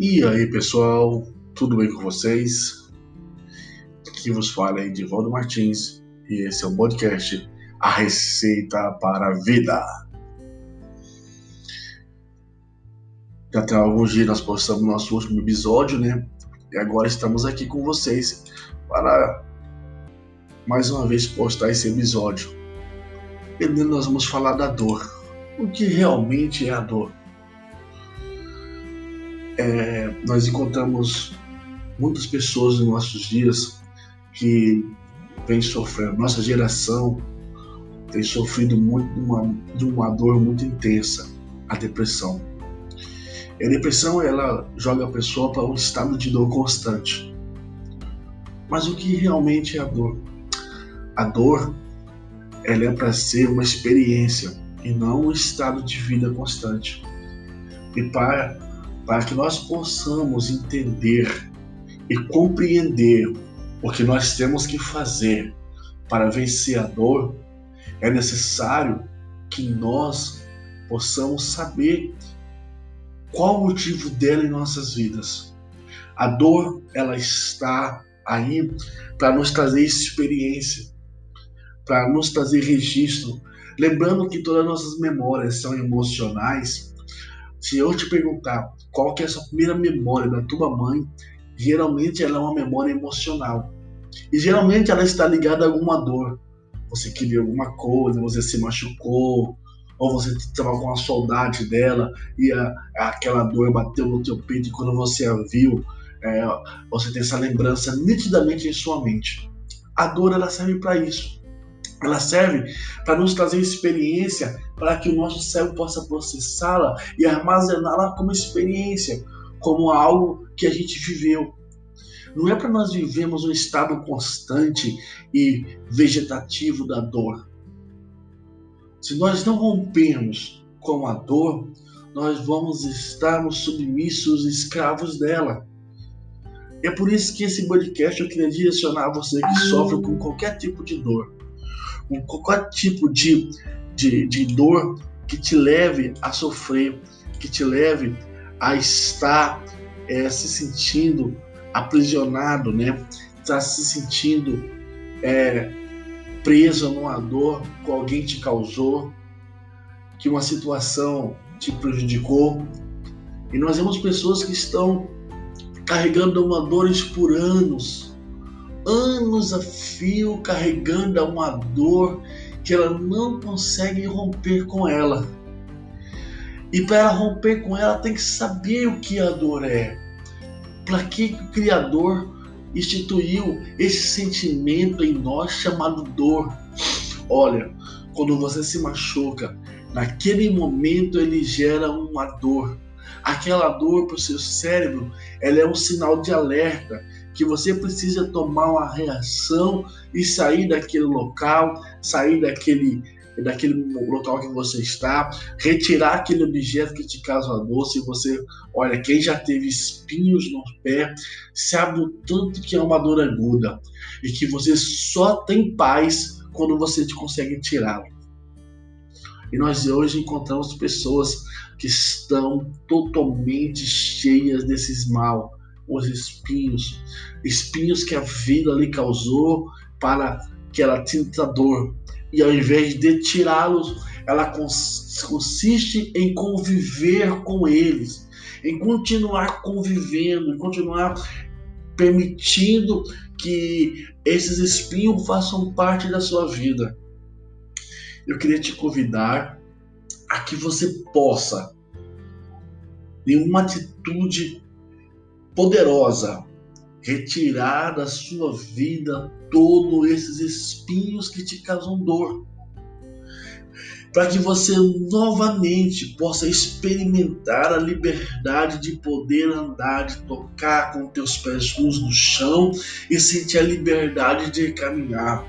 E aí, pessoal, tudo bem com vocês? Aqui vos fala é Edivaldo Martins e esse é o podcast A Receita para a Vida. Já tem alguns dias nós postamos nosso último episódio, né? E agora estamos aqui com vocês para mais uma vez postar esse episódio. E nós vamos falar da dor. O que realmente é a dor? É, nós encontramos muitas pessoas nos nossos dias que vêm sofrendo. Nossa geração tem sofrido muito de uma, de uma dor muito intensa, a depressão. E a depressão ela joga a pessoa para um estado de dor constante. Mas o que realmente é a dor? A dor ela é para ser uma experiência e não um estado de vida constante. E para para que nós possamos entender e compreender o que nós temos que fazer para vencer a dor, é necessário que nós possamos saber qual o motivo dela em nossas vidas. A dor, ela está aí para nos trazer experiência, para nos trazer registro. Lembrando que todas as nossas memórias são emocionais, se eu te perguntar qual que é a sua primeira memória da tua mãe, geralmente ela é uma memória emocional. E geralmente ela está ligada a alguma dor. Você queria alguma coisa, você se machucou, ou você estava com a saudade dela e a, aquela dor bateu no teu peito e quando você a viu, é, você tem essa lembrança nitidamente em sua mente. A dor ela serve para isso ela serve para nos trazer experiência, para que o nosso cérebro possa processá-la e armazená-la como experiência, como algo que a gente viveu. Não é para nós vivermos um estado constante e vegetativo da dor. Se nós não rompermos com a dor, nós vamos estar submissos, escravos dela. É por isso que esse podcast eu queria direcionar a você que sofre com qualquer tipo de dor com qualquer tipo de, de, de dor que te leve a sofrer, que te leve a estar é, se sentindo aprisionado, né? Estar se sentindo é, preso numa dor que alguém te causou, que uma situação te prejudicou. E nós vemos pessoas que estão carregando uma dor por anos, anos a fio carregando uma dor que ela não consegue romper com ela. E para romper com ela tem que saber o que a dor é. Para que o Criador instituiu esse sentimento em nós chamado dor? Olha, quando você se machuca, naquele momento ele gera uma dor. Aquela dor para o seu cérebro, ela é um sinal de alerta que você precisa tomar uma reação e sair daquele local, sair daquele daquele local que você está, retirar aquele objeto que te causa dor. Se você, olha, quem já teve espinhos no pé, sabe o tanto que é uma dor aguda e que você só tem paz quando você consegue tirá-lo. E nós hoje encontramos pessoas que estão totalmente cheias desses mal, os espinhos, espinhos que a vida lhe causou para que ela sinta dor. E ao invés de tirá-los, ela consiste em conviver com eles, em continuar convivendo, em continuar permitindo que esses espinhos façam parte da sua vida. Eu queria te convidar a que você possa, em uma atitude poderosa retirar da sua vida todos esses espinhos que te causam dor. Para que você novamente possa experimentar a liberdade de poder andar, de tocar com teus pés nus no chão e sentir a liberdade de caminhar.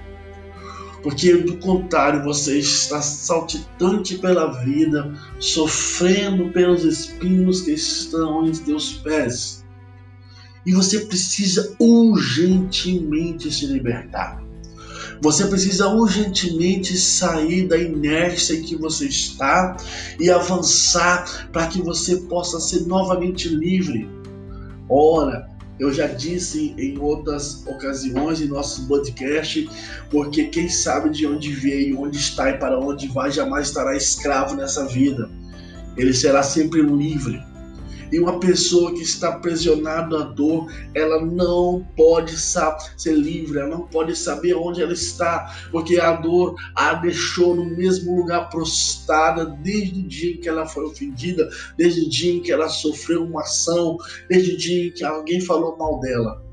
Porque do contrário, você está saltitante pela vida, sofrendo pelos espinhos que estão em teus pés e você precisa urgentemente se libertar. Você precisa urgentemente sair da inércia em que você está e avançar para que você possa ser novamente livre. Ora, eu já disse em outras ocasiões em nosso podcast, porque quem sabe de onde veio, onde está e para onde vai, jamais estará escravo nessa vida. Ele será sempre livre. E uma pessoa que está aprisionada à dor, ela não pode ser livre, ela não pode saber onde ela está, porque a dor a deixou no mesmo lugar prostrada desde o dia em que ela foi ofendida, desde o dia em que ela sofreu uma ação, desde o dia em que alguém falou mal dela.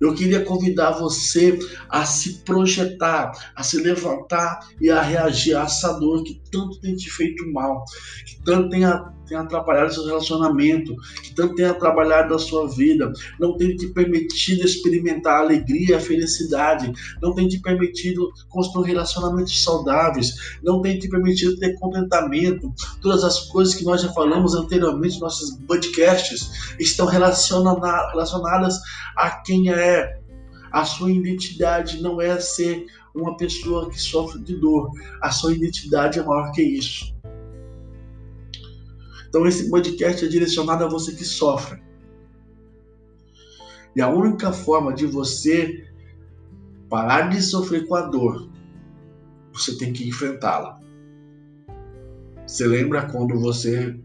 Eu queria convidar você a se projetar, a se levantar e a reagir a essa dor que tanto tem te feito mal, que tanto tem, tem atrapalhado seu relacionamento, que tanto tem atrapalhado a sua vida, não tem te permitido experimentar a alegria, a felicidade, não tem te permitido construir relacionamentos saudáveis, não tem te permitido ter contentamento. Todas as coisas que nós já falamos anteriormente nos nossos podcasts estão relacionadas a quem é. A sua identidade não é ser uma pessoa que sofre de dor. A sua identidade é maior que isso. Então esse podcast é direcionado a você que sofre. E a única forma de você parar de sofrer com a dor, você tem que enfrentá-la. Você lembra quando você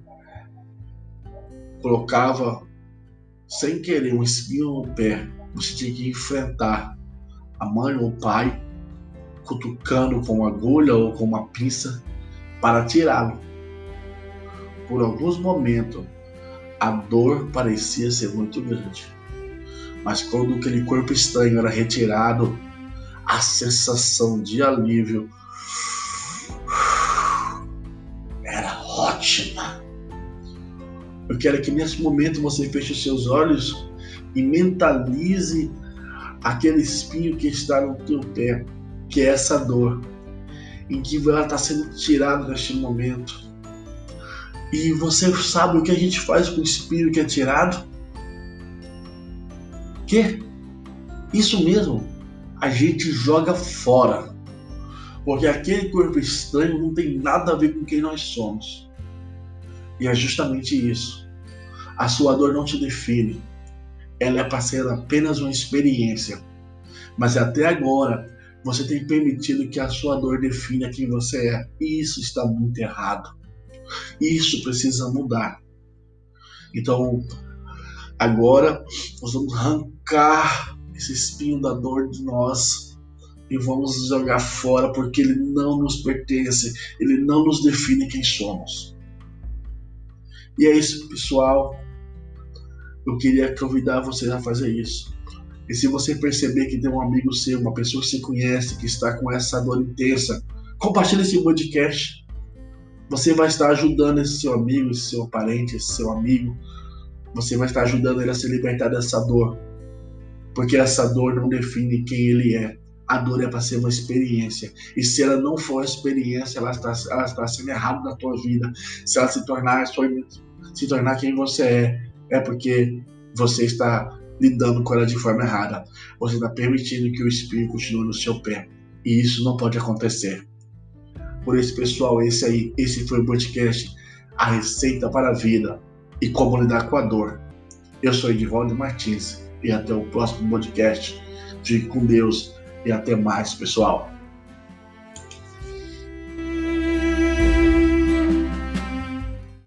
colocava sem querer um espinho no pé, você tinha que enfrentar a mãe ou o pai cutucando com uma agulha ou com uma pinça para tirá-lo. Por alguns momentos, a dor parecia ser muito grande. Mas quando aquele corpo estranho era retirado, a sensação de alívio era ótima. Eu quero que nesse momento você feche os seus olhos e mentalize aquele espinho que está no teu pé, que é essa dor, em que ela está sendo tirada neste momento. E você sabe o que a gente faz com o espinho que é tirado? Que? Isso mesmo, a gente joga fora. Porque aquele corpo estranho não tem nada a ver com quem nós somos. E é justamente isso. A sua dor não te define. Ela é para ser apenas uma experiência. Mas até agora, você tem permitido que a sua dor defina quem você é. E isso está muito errado. Isso precisa mudar. Então, agora, nós vamos arrancar esse espinho da dor de nós e vamos jogar fora porque ele não nos pertence, ele não nos define quem somos. E é isso, pessoal. Eu queria convidar vocês a fazer isso. E se você perceber que tem um amigo seu, uma pessoa que você conhece, que está com essa dor intensa, compartilhe esse podcast. Você vai estar ajudando esse seu amigo, esse seu parente, esse seu amigo. Você vai estar ajudando ele a se libertar dessa dor. Porque essa dor não define quem ele é. A dor é para ser uma experiência. E se ela não for experiência, ela está, ela está sendo errada na tua vida. Se ela se tornar, se tornar quem você é, é porque você está lidando com ela de forma errada. Você está permitindo que o espinho continue no seu pé. E isso não pode acontecer. Por isso, pessoal, esse aí, esse foi o podcast A Receita para a Vida e Como Lidar com a Dor. Eu sou Edivaldo Martins e até o próximo podcast. Fique com Deus e até mais, pessoal.